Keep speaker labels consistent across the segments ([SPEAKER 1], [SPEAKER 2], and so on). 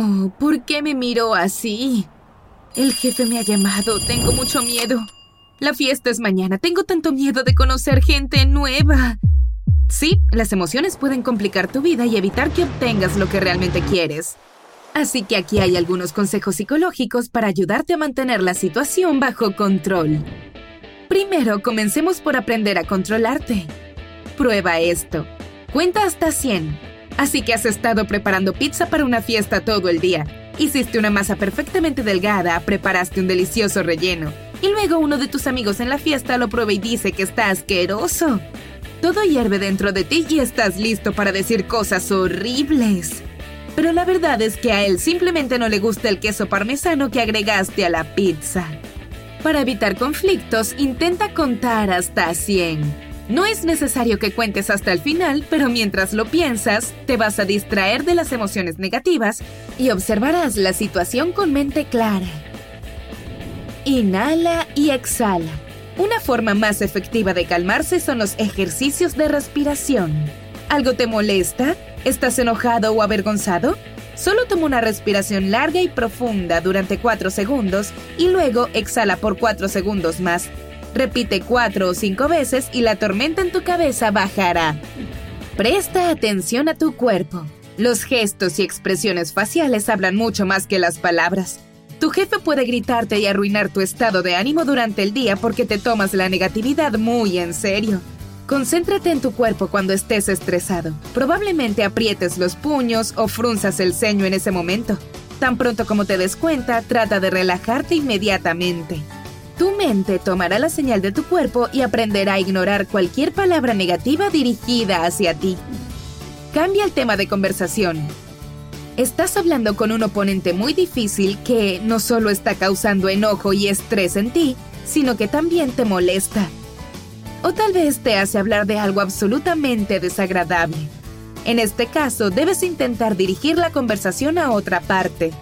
[SPEAKER 1] Oh, ¿por qué me miro así? El jefe me ha llamado, tengo mucho miedo. La fiesta es mañana, tengo tanto miedo de conocer gente nueva. Sí, las emociones pueden complicar tu vida y evitar que obtengas lo que realmente quieres. Así que aquí hay algunos consejos psicológicos para ayudarte a mantener la situación bajo control. Primero, comencemos por aprender a controlarte. Prueba esto. Cuenta hasta 100. Así que has estado preparando pizza para una fiesta todo el día. Hiciste una masa perfectamente delgada, preparaste un delicioso relleno. Y luego uno de tus amigos en la fiesta lo prueba y dice que está asqueroso. Todo hierve dentro de ti y estás listo para decir cosas horribles. Pero la verdad es que a él simplemente no le gusta el queso parmesano que agregaste a la pizza. Para evitar conflictos, intenta contar hasta 100. No es necesario que cuentes hasta el final, pero mientras lo piensas, te vas a distraer de las emociones negativas y observarás la situación con mente clara. Inhala y exhala. Una forma más efectiva de calmarse son los ejercicios de respiración. ¿Algo te molesta? ¿Estás enojado o avergonzado? Solo toma una respiración larga y profunda durante 4 segundos y luego exhala por 4 segundos más. Repite 4 o 5 veces y la tormenta en tu cabeza bajará. Presta atención a tu cuerpo. Los gestos y expresiones faciales hablan mucho más que las palabras. Tu jefe puede gritarte y arruinar tu estado de ánimo durante el día porque te tomas la negatividad muy en serio. Concéntrate en tu cuerpo cuando estés estresado. Probablemente aprietes los puños o frunzas el ceño en ese momento. Tan pronto como te des cuenta, trata de relajarte inmediatamente. Tu mente tomará la señal de tu cuerpo y aprenderá a ignorar cualquier palabra negativa dirigida hacia ti. Cambia el tema de conversación. Estás hablando con un oponente muy difícil que no solo está causando enojo y estrés en ti, sino que también te molesta. O tal vez te hace hablar de algo absolutamente desagradable. En este caso, debes intentar dirigir la conversación a otra parte.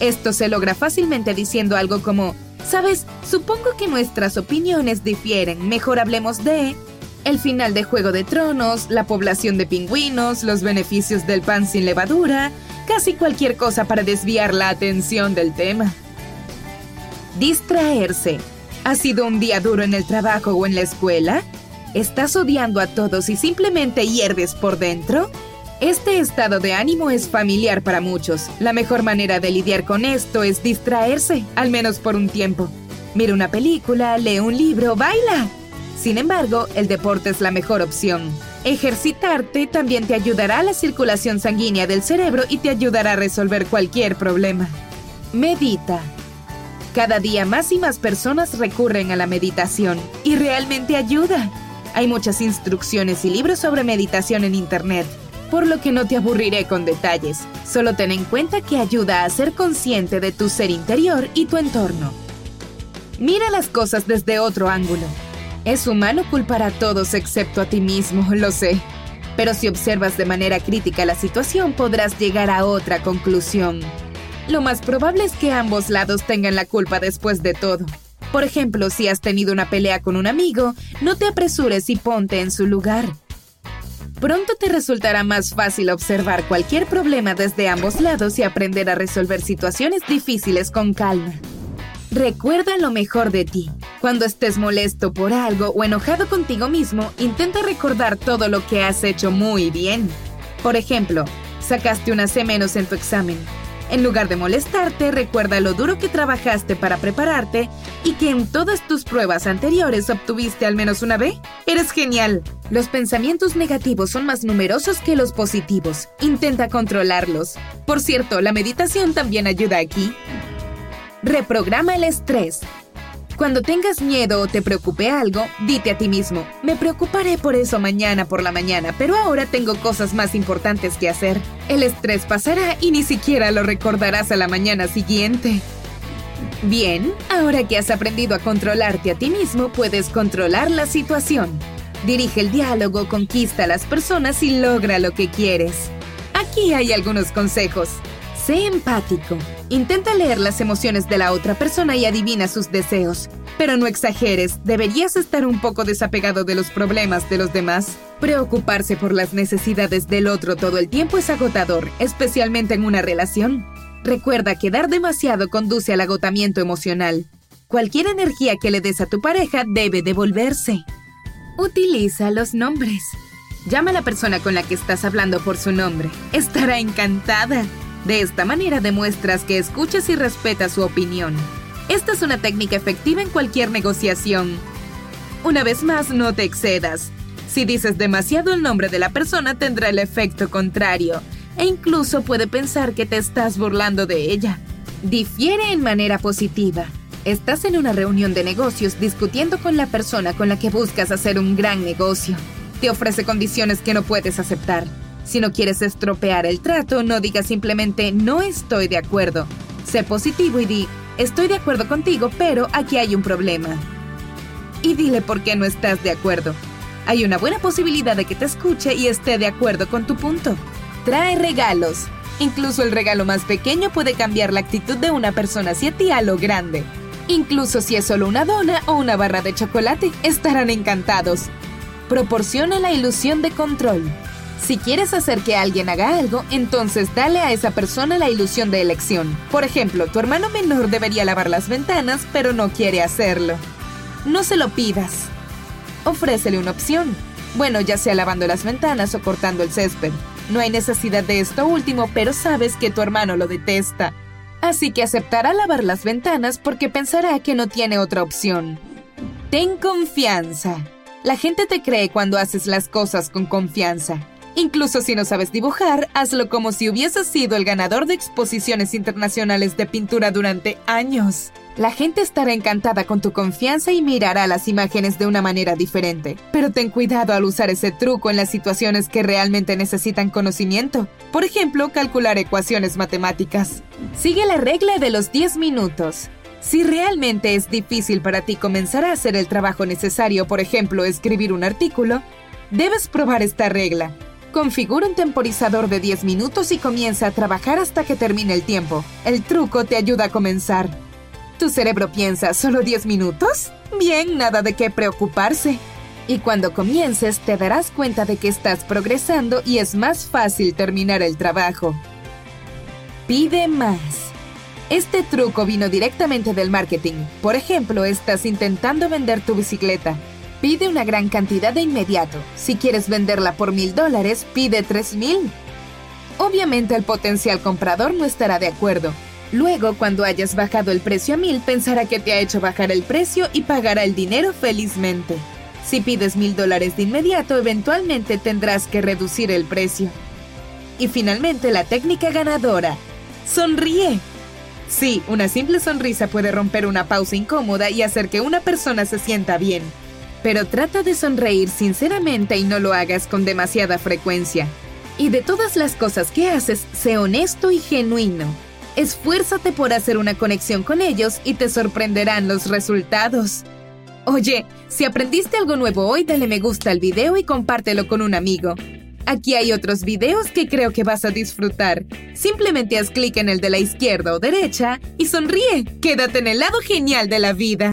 [SPEAKER 1] Esto se logra fácilmente diciendo algo como, Sabes, supongo que nuestras opiniones difieren. Mejor hablemos de el final de Juego de Tronos, la población de pingüinos, los beneficios del pan sin levadura, casi cualquier cosa para desviar la atención del tema. Distraerse. ¿Ha sido un día duro en el trabajo o en la escuela? ¿Estás odiando a todos y simplemente hierves por dentro? Este estado de ánimo es familiar para muchos. La mejor manera de lidiar con esto es distraerse, al menos por un tiempo. Mira una película, lee un libro, baila. Sin embargo, el deporte es la mejor opción. Ejercitarte también te ayudará a la circulación sanguínea del cerebro y te ayudará a resolver cualquier problema. Medita. Cada día más y más personas recurren a la meditación y realmente ayuda. Hay muchas instrucciones y libros sobre meditación en Internet, por lo que no te aburriré con detalles. Solo ten en cuenta que ayuda a ser consciente de tu ser interior y tu entorno. Mira las cosas desde otro ángulo. Es humano culpar a todos excepto a ti mismo, lo sé. Pero si observas de manera crítica la situación podrás llegar a otra conclusión. Lo más probable es que ambos lados tengan la culpa después de todo. Por ejemplo, si has tenido una pelea con un amigo, no te apresures y ponte en su lugar. Pronto te resultará más fácil observar cualquier problema desde ambos lados y aprender a resolver situaciones difíciles con calma. Recuerda lo mejor de ti. Cuando estés molesto por algo o enojado contigo mismo, intenta recordar todo lo que has hecho muy bien. Por ejemplo, sacaste una C menos en tu examen. En lugar de molestarte, recuerda lo duro que trabajaste para prepararte y que en todas tus pruebas anteriores obtuviste al menos una B. Eres genial. Los pensamientos negativos son más numerosos que los positivos. Intenta controlarlos. Por cierto, la meditación también ayuda aquí. Reprograma el estrés. Cuando tengas miedo o te preocupe algo, dite a ti mismo, me preocuparé por eso mañana por la mañana, pero ahora tengo cosas más importantes que hacer. El estrés pasará y ni siquiera lo recordarás a la mañana siguiente. Bien, ahora que has aprendido a controlarte a ti mismo, puedes controlar la situación. Dirige el diálogo, conquista a las personas y logra lo que quieres. Aquí hay algunos consejos. Sé empático. Intenta leer las emociones de la otra persona y adivina sus deseos. Pero no exageres, deberías estar un poco desapegado de los problemas de los demás. Preocuparse por las necesidades del otro todo el tiempo es agotador, especialmente en una relación. Recuerda que dar demasiado conduce al agotamiento emocional. Cualquier energía que le des a tu pareja debe devolverse. Utiliza los nombres. Llama a la persona con la que estás hablando por su nombre. Estará encantada. De esta manera demuestras que escuchas y respetas su opinión. Esta es una técnica efectiva en cualquier negociación. Una vez más, no te excedas. Si dices demasiado el nombre de la persona, tendrá el efecto contrario e incluso puede pensar que te estás burlando de ella. Difiere en manera positiva. Estás en una reunión de negocios discutiendo con la persona con la que buscas hacer un gran negocio. Te ofrece condiciones que no puedes aceptar. Si no quieres estropear el trato, no digas simplemente no estoy de acuerdo. Sé positivo y di estoy de acuerdo contigo, pero aquí hay un problema. Y dile por qué no estás de acuerdo. Hay una buena posibilidad de que te escuche y esté de acuerdo con tu punto. Trae regalos. Incluso el regalo más pequeño puede cambiar la actitud de una persona hacia ti a lo grande. Incluso si es solo una dona o una barra de chocolate, estarán encantados. Proporciona la ilusión de control. Si quieres hacer que alguien haga algo, entonces dale a esa persona la ilusión de elección. Por ejemplo, tu hermano menor debería lavar las ventanas, pero no quiere hacerlo. No se lo pidas. Ofrécele una opción. Bueno, ya sea lavando las ventanas o cortando el césped. No hay necesidad de esto último, pero sabes que tu hermano lo detesta. Así que aceptará lavar las ventanas porque pensará que no tiene otra opción. Ten confianza. La gente te cree cuando haces las cosas con confianza. Incluso si no sabes dibujar, hazlo como si hubieses sido el ganador de exposiciones internacionales de pintura durante años. La gente estará encantada con tu confianza y mirará las imágenes de una manera diferente. Pero ten cuidado al usar ese truco en las situaciones que realmente necesitan conocimiento. Por ejemplo, calcular ecuaciones matemáticas. Sigue la regla de los 10 minutos. Si realmente es difícil para ti comenzar a hacer el trabajo necesario, por ejemplo, escribir un artículo, debes probar esta regla. Configura un temporizador de 10 minutos y comienza a trabajar hasta que termine el tiempo. El truco te ayuda a comenzar. ¿Tu cerebro piensa solo 10 minutos? Bien, nada de qué preocuparse. Y cuando comiences te darás cuenta de que estás progresando y es más fácil terminar el trabajo. Pide más. Este truco vino directamente del marketing. Por ejemplo, estás intentando vender tu bicicleta. Pide una gran cantidad de inmediato. Si quieres venderla por mil dólares, pide tres mil. Obviamente el potencial comprador no estará de acuerdo, Luego, cuando hayas bajado el precio a mil, pensará que te ha hecho bajar el precio y pagará el dinero felizmente. Si pides mil dólares de inmediato, eventualmente tendrás que reducir el precio. Y finalmente, la técnica ganadora. Sonríe. Sí, una simple sonrisa puede romper una pausa incómoda y hacer que una persona se sienta bien. Pero trata de sonreír sinceramente y no lo hagas con demasiada frecuencia. Y de todas las cosas que haces, sé honesto y genuino. Esfuérzate por hacer una conexión con ellos y te sorprenderán los resultados. Oye, si aprendiste algo nuevo hoy, dale me gusta al video y compártelo con un amigo. Aquí hay otros videos que creo que vas a disfrutar. Simplemente haz clic en el de la izquierda o derecha y sonríe. Quédate en el lado genial de la vida.